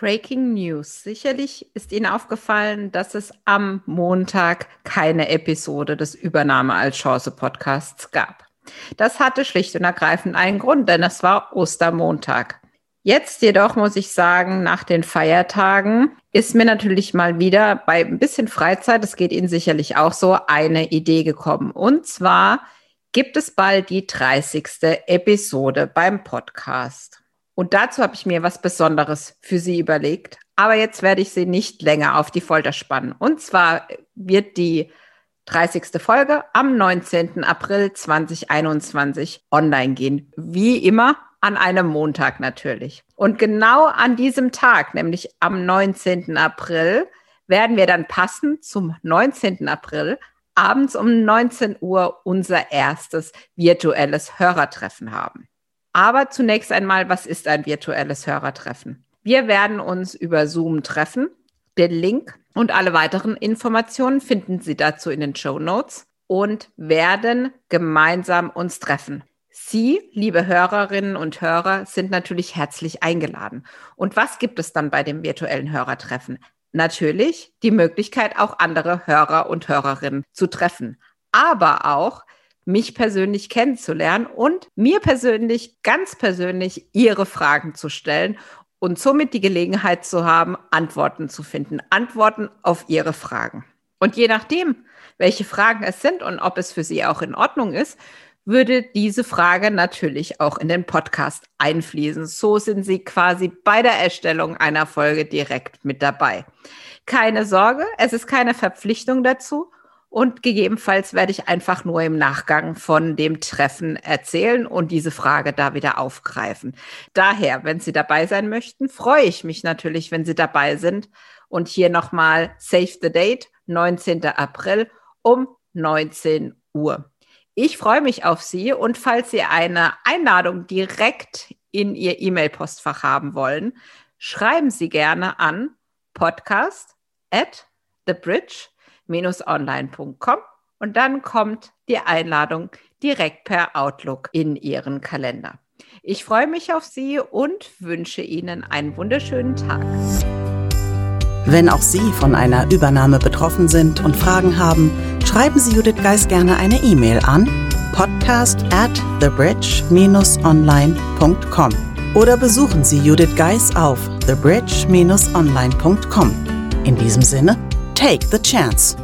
Breaking News. Sicherlich ist Ihnen aufgefallen, dass es am Montag keine Episode des Übernahme als Chance Podcasts gab. Das hatte schlicht und ergreifend einen Grund, denn es war Ostermontag. Jetzt jedoch muss ich sagen, nach den Feiertagen ist mir natürlich mal wieder bei ein bisschen Freizeit, das geht Ihnen sicherlich auch so, eine Idee gekommen. Und zwar gibt es bald die 30. Episode beim Podcast. Und dazu habe ich mir was Besonderes für Sie überlegt. Aber jetzt werde ich Sie nicht länger auf die Folter spannen. Und zwar wird die 30. Folge am 19. April 2021 online gehen. Wie immer an einem Montag natürlich. Und genau an diesem Tag, nämlich am 19. April, werden wir dann passend zum 19. April abends um 19 Uhr unser erstes virtuelles Hörertreffen haben. Aber zunächst einmal, was ist ein virtuelles Hörertreffen? Wir werden uns über Zoom treffen. Den Link und alle weiteren Informationen finden Sie dazu in den Show Notes und werden gemeinsam uns treffen. Sie, liebe Hörerinnen und Hörer, sind natürlich herzlich eingeladen. Und was gibt es dann bei dem virtuellen Hörertreffen? Natürlich die Möglichkeit, auch andere Hörer und Hörerinnen zu treffen, aber auch mich persönlich kennenzulernen und mir persönlich, ganz persönlich, ihre Fragen zu stellen und somit die Gelegenheit zu haben, Antworten zu finden, Antworten auf ihre Fragen. Und je nachdem, welche Fragen es sind und ob es für Sie auch in Ordnung ist, würde diese Frage natürlich auch in den Podcast einfließen. So sind Sie quasi bei der Erstellung einer Folge direkt mit dabei. Keine Sorge, es ist keine Verpflichtung dazu und gegebenenfalls werde ich einfach nur im Nachgang von dem Treffen erzählen und diese Frage da wieder aufgreifen. Daher, wenn Sie dabei sein möchten, freue ich mich natürlich, wenn Sie dabei sind. Und hier nochmal Save the Date, 19. April um 19 Uhr. Ich freue mich auf Sie und falls Sie eine Einladung direkt in Ihr E-Mail-Postfach haben wollen, schreiben Sie gerne an podcast at thebridge.com online.com und dann kommt die Einladung direkt per Outlook in Ihren Kalender. Ich freue mich auf Sie und wünsche Ihnen einen wunderschönen Tag. Wenn auch Sie von einer Übernahme betroffen sind und Fragen haben, schreiben Sie Judith Geis gerne eine E-Mail an podcast at thebridge-online.com oder besuchen Sie Judith Geis auf thebridge-online.com. In diesem Sinne, take the chance.